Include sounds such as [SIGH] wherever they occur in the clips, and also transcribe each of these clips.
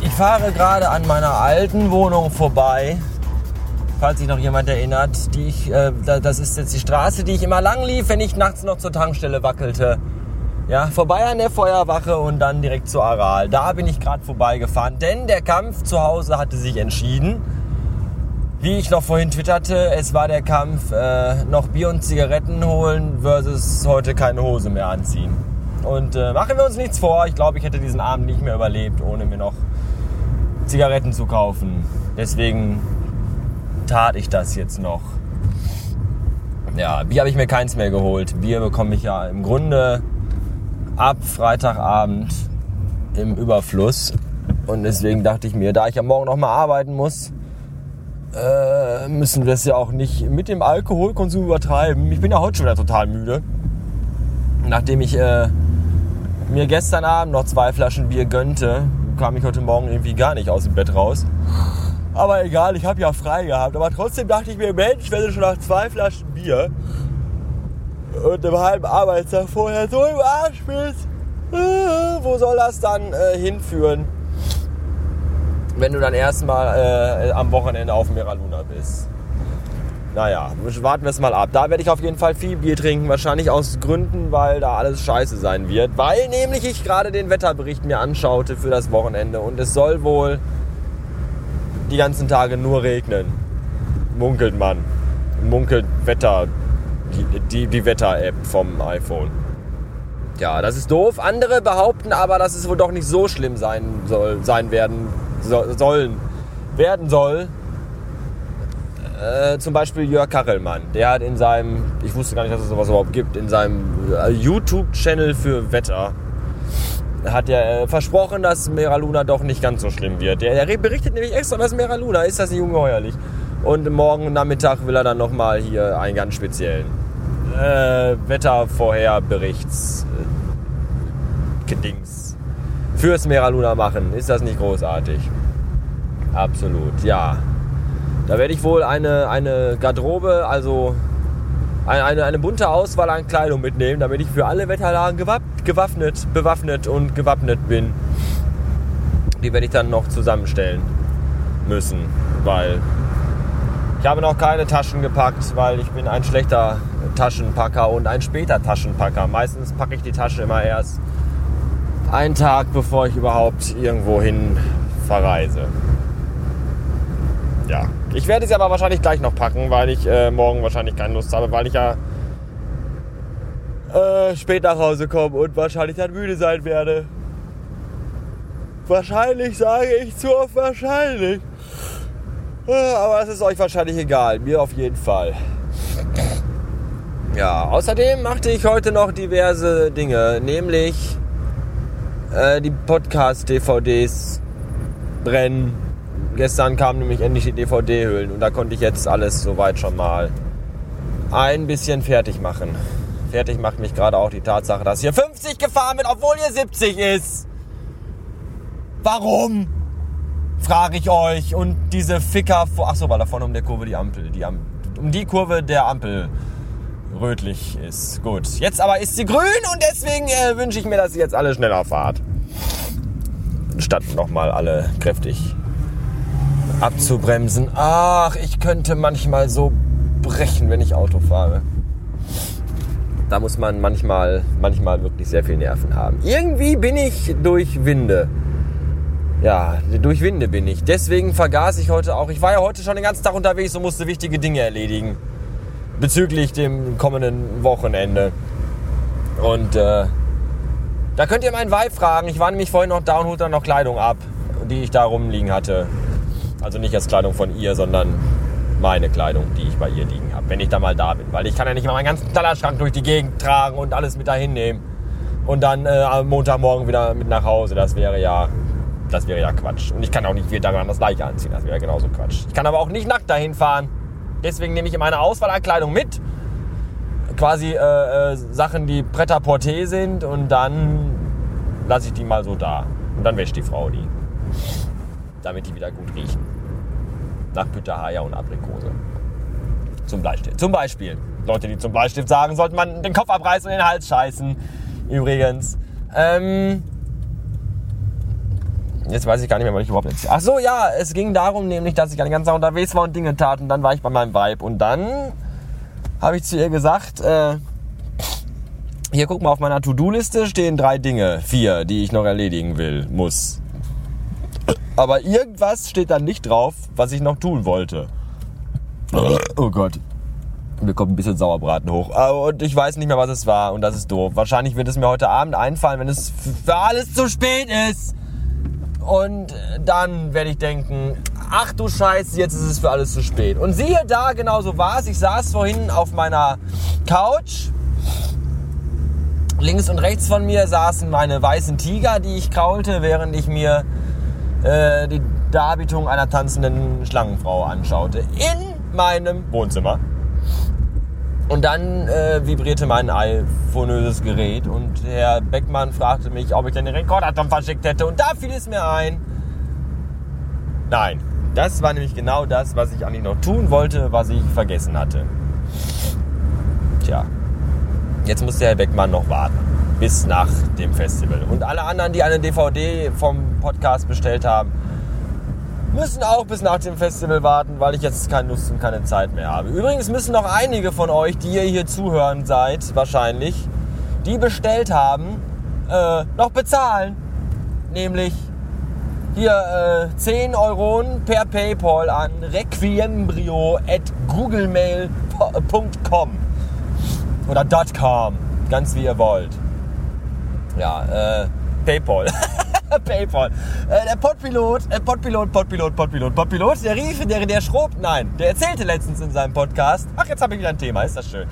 Ich fahre gerade an meiner alten Wohnung vorbei, falls sich noch jemand erinnert. Die ich, äh, das ist jetzt die Straße, die ich immer lang lief, wenn ich nachts noch zur Tankstelle wackelte. Ja, vorbei an der Feuerwache und dann direkt zu Aral. Da bin ich gerade vorbeigefahren, denn der Kampf zu Hause hatte sich entschieden. Wie ich noch vorhin twitterte, es war der Kampf äh, noch Bier und Zigaretten holen versus heute keine Hose mehr anziehen. Und äh, machen wir uns nichts vor, ich glaube, ich hätte diesen Abend nicht mehr überlebt, ohne mir noch Zigaretten zu kaufen. Deswegen tat ich das jetzt noch. Ja, Bier habe ich mir keins mehr geholt. Bier bekomme ich ja im Grunde ab Freitagabend im Überfluss. Und deswegen dachte ich mir, da ich ja morgen noch mal arbeiten muss, äh, müssen wir es ja auch nicht mit dem Alkoholkonsum übertreiben. Ich bin ja heute schon wieder total müde. Nachdem ich äh, mir gestern Abend noch zwei Flaschen Bier gönnte, kam ich heute Morgen irgendwie gar nicht aus dem Bett raus. Aber egal, ich habe ja frei gehabt. Aber trotzdem dachte ich mir, Mensch, wenn du schon nach zwei Flaschen Bier und einem halben Arbeitstag vorher so im Arsch bist, äh, wo soll das dann äh, hinführen, wenn du dann erstmal äh, am Wochenende auf Mera Luna bist? Naja, warten wir es mal ab. Da werde ich auf jeden Fall viel Bier trinken. Wahrscheinlich aus Gründen, weil da alles scheiße sein wird. Weil nämlich ich gerade den Wetterbericht mir anschaute für das Wochenende. Und es soll wohl die ganzen Tage nur regnen. Munkelt man. Munkelt Wetter. Die, die, die Wetter-App vom iPhone. Ja, das ist doof. Andere behaupten aber, dass es wohl doch nicht so schlimm sein soll, sein werden so, sollen, werden soll, äh, zum Beispiel Jörg Kachelmann, der hat in seinem, ich wusste gar nicht, dass es sowas überhaupt gibt, in seinem äh, YouTube-Channel für Wetter, hat er äh, versprochen, dass Mera Luna doch nicht ganz so schlimm wird. Der, der berichtet nämlich extra was Mera Luna, ist das nicht ungeheuerlich? Und morgen Nachmittag will er dann nochmal hier einen ganz speziellen äh, Wettervorherberichts äh, Gedings fürs Mera Luna machen. Ist das nicht großartig? Absolut, ja. Da werde ich wohl eine, eine Garderobe, also eine, eine, bunte Auswahl an Kleidung mitnehmen, damit ich für alle Wetterlagen gewappnet, bewaffnet und gewappnet bin. Die werde ich dann noch zusammenstellen müssen, weil ich habe noch keine Taschen gepackt, weil ich bin ein schlechter Taschenpacker und ein später Taschenpacker. Meistens packe ich die Tasche immer erst einen Tag, bevor ich überhaupt irgendwo hin verreise. Ja, ich werde es aber wahrscheinlich gleich noch packen, weil ich äh, morgen wahrscheinlich keine Lust habe, weil ich ja äh, spät nach Hause komme und wahrscheinlich dann müde sein werde. Wahrscheinlich sage ich zu oft wahrscheinlich. Äh, aber es ist euch wahrscheinlich egal. Mir auf jeden Fall. Ja, außerdem machte ich heute noch diverse Dinge, nämlich äh, die Podcast-DVDs brennen Gestern kamen nämlich endlich die DVD-Hüllen und da konnte ich jetzt alles soweit schon mal ein bisschen fertig machen. Fertig macht mich gerade auch die Tatsache, dass hier 50 gefahren wird, obwohl hier 70 ist. Warum? Frage ich euch. Und diese Ficker vor. Achso, weil da vorne um der Kurve die Ampel. Die Am um die Kurve der Ampel rötlich ist. Gut. Jetzt aber ist sie grün und deswegen äh, wünsche ich mir, dass ihr jetzt alle schneller fahrt. Statt nochmal alle kräftig abzubremsen. Ach, ich könnte manchmal so brechen, wenn ich Auto fahre. Da muss man manchmal, manchmal wirklich sehr viel Nerven haben. Irgendwie bin ich durch Winde. Ja, durch Winde bin ich. Deswegen vergaß ich heute auch. Ich war ja heute schon den ganzen Tag unterwegs und musste wichtige Dinge erledigen. Bezüglich dem kommenden Wochenende. Und äh, da könnt ihr meinen Vibe fragen. Ich war nämlich vorhin noch da und holte dann noch Kleidung ab, die ich da rumliegen hatte. Also nicht als Kleidung von ihr, sondern meine Kleidung, die ich bei ihr liegen habe, wenn ich da mal da bin. Weil ich kann ja nicht mal meinen ganzen Kleiderschrank durch die Gegend tragen und alles mit dahin nehmen. Und dann äh, am Montagmorgen wieder mit nach Hause. Das wäre ja, das wäre ja Quatsch. Und ich kann auch nicht wieder daran das gleiche anziehen. Das wäre genauso Quatsch. Ich kann aber auch nicht nackt dahin fahren. Deswegen nehme ich meine Auswahl an Kleidung mit. quasi äh, äh, Sachen, die Bretter porté sind und dann lasse ich die mal so da. Und dann wäscht die Frau die. Damit die wieder gut riechen. Nach Pitahaya und Aprikose. Zum Bleistift. Zum Beispiel. Leute, die zum Bleistift sagen, sollte man den Kopf abreißen und den Hals scheißen. Übrigens. Ähm, jetzt weiß ich gar nicht mehr, was ich überhaupt erzähle. Ach so, ja, es ging darum nämlich, dass ich den ganzen Tag unterwegs war und Dinge tat. Und dann war ich bei meinem Vibe. Und dann habe ich zu ihr gesagt, äh, hier guck mal, auf meiner To-Do-Liste stehen drei Dinge, vier, die ich noch erledigen will, muss. Aber irgendwas steht da nicht drauf, was ich noch tun wollte. Oh Gott. Mir kommt ein bisschen Sauerbraten hoch. Und ich weiß nicht mehr, was es war. Und das ist doof. Wahrscheinlich wird es mir heute Abend einfallen, wenn es für alles zu spät ist. Und dann werde ich denken, ach du Scheiße, jetzt ist es für alles zu spät. Und siehe da, genau so war es. Ich saß vorhin auf meiner Couch. Links und rechts von mir saßen meine weißen Tiger, die ich kraulte, während ich mir äh, die Darbietung einer tanzenden Schlangenfrau anschaute. In meinem Wohnzimmer. Und dann äh, vibrierte mein iPhoneöses Gerät und Herr Beckmann fragte mich, ob ich den Rekordatom verschickt hätte. Und da fiel es mir ein. Nein, das war nämlich genau das, was ich eigentlich noch tun wollte, was ich vergessen hatte. Tja, jetzt muss der Herr Beckmann noch warten bis nach dem Festival. Und alle anderen, die eine DVD vom Podcast bestellt haben, müssen auch bis nach dem Festival warten, weil ich jetzt keine Lust und keine Zeit mehr habe. Übrigens müssen noch einige von euch, die ihr hier zuhören seid, wahrscheinlich, die bestellt haben, äh, noch bezahlen. Nämlich hier äh, 10 Euro per PayPal an requiembrio at oder .com, ganz wie ihr wollt. Ja, äh, PayPal. [LAUGHS] PayPal. Äh, der Podpilot, äh, Podpilot, Podpilot, Podpilot, Podpilot, der rief, der, der schrob, nein, der erzählte letztens in seinem Podcast, ach, jetzt habe ich wieder ein Thema, ist das schön.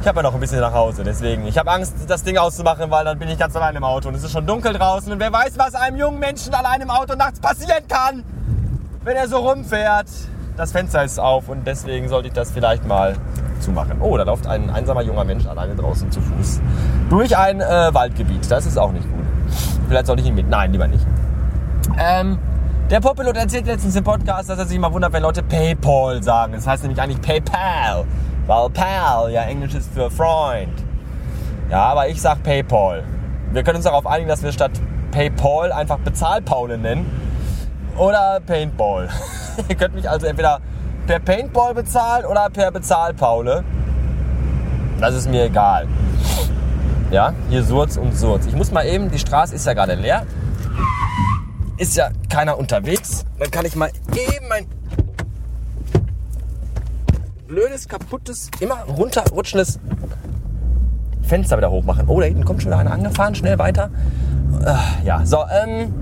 Ich habe ja noch ein bisschen nach Hause, deswegen. Ich habe Angst, das Ding auszumachen, weil dann bin ich ganz allein im Auto und es ist schon dunkel draußen und wer weiß, was einem jungen Menschen allein im Auto nachts passieren kann, wenn er so rumfährt. Das Fenster ist auf und deswegen sollte ich das vielleicht mal zumachen. Oh, da läuft ein einsamer junger Mensch alleine draußen zu Fuß durch ein äh, Waldgebiet. Das ist auch nicht gut. Vielleicht sollte ich ihn mit. Nein, lieber nicht. Ähm, der Popilot erzählt letztens im Podcast, dass er sich mal wundert, wenn Leute PayPal sagen. Das heißt nämlich eigentlich PayPal. Weil Pal ja Englisch ist für Freund. Ja, aber ich sag PayPal. Wir können uns darauf einigen, dass wir statt PayPal einfach Bezahlpaule nennen. Oder Paintball. [LAUGHS] Ihr könnt mich also entweder per Paintball bezahlen oder per Bezahlpaule. Das ist mir egal. Ja, hier Surz und Surz. Ich muss mal eben, die Straße ist ja gerade leer. Ist ja keiner unterwegs. Dann kann ich mal eben mein blödes, kaputtes, immer runterrutschendes Fenster wieder hochmachen. Oh, da hinten kommt schon einer angefahren. Schnell weiter. Äh, ja, so, ähm,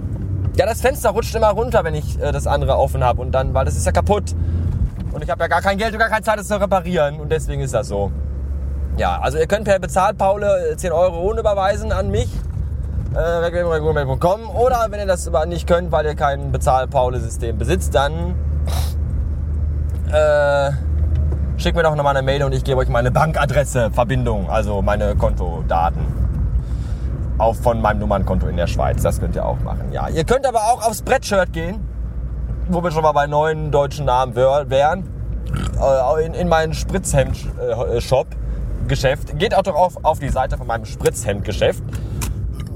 ja, das Fenster rutscht immer runter, wenn ich äh, das andere offen habe. Und dann, weil das ist ja kaputt. Und ich habe ja gar kein Geld und gar keine Zeit, das zu reparieren. Und deswegen ist das so. Ja, also ihr könnt per Bezahlpaule 10 Euro überweisen an mich. Äh, oder wenn ihr das aber nicht könnt, weil ihr kein Bezahlpaule-System besitzt, dann äh, schickt mir doch nochmal eine Mail und ich gebe euch meine Bankadresse, Verbindung, also meine Kontodaten. Auch von meinem Nummernkonto in der Schweiz. Das könnt ihr auch machen. Ja, ihr könnt aber auch aufs Spreadshirt gehen, wo wir schon mal bei neuen deutschen Namen wären. Äh, in, in meinen Spritzhemd-Shop. Äh, Geschäft. Geht auch doch auf, auf die Seite von meinem Spritzhemdgeschäft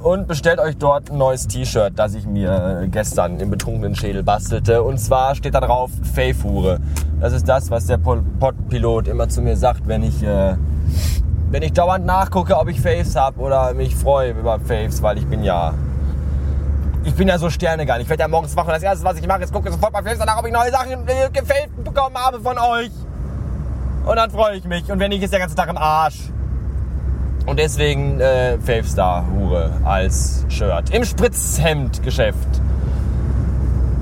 und bestellt euch dort ein neues T-Shirt, das ich mir gestern im betrunkenen Schädel bastelte. Und zwar steht da drauf Favehure. Das ist das, was der Podpilot immer zu mir sagt, wenn ich, äh, wenn ich dauernd nachgucke, ob ich Faves habe oder mich freue über Faves, weil ich bin ja ich bin ja so Sterne gar. Ich werde ja morgens wach und das erste, was ich mache, ist gucke sofort bei Faves danach, ob ich neue Sachen äh, gefällt bekommen habe von euch. Und dann freue ich mich. Und wenn nicht, ist der ganze Tag im Arsch. Und deswegen äh, Favestar Hure als Shirt. Im Spritzhemdgeschäft.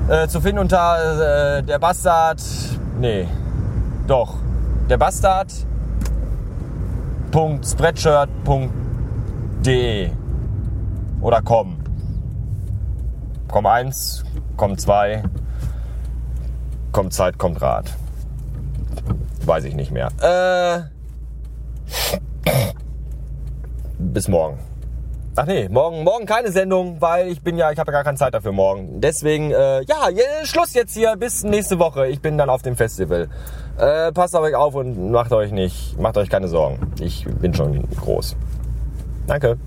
Äh, zu finden unter äh, der Bastard. Nee. Doch. Der Bastard. Spreadshirt.de oder com. Com 1, com 2, kommt Zeit, kommt Rat. Weiß ich nicht mehr. Äh, bis morgen. Ach nee, morgen, morgen keine Sendung, weil ich bin ja, ich habe ja gar keine Zeit dafür morgen. Deswegen, äh, ja, Schluss jetzt hier, bis nächste Woche. Ich bin dann auf dem Festival. Äh, passt auf euch auf und macht euch nicht, macht euch keine Sorgen. Ich bin schon groß. Danke.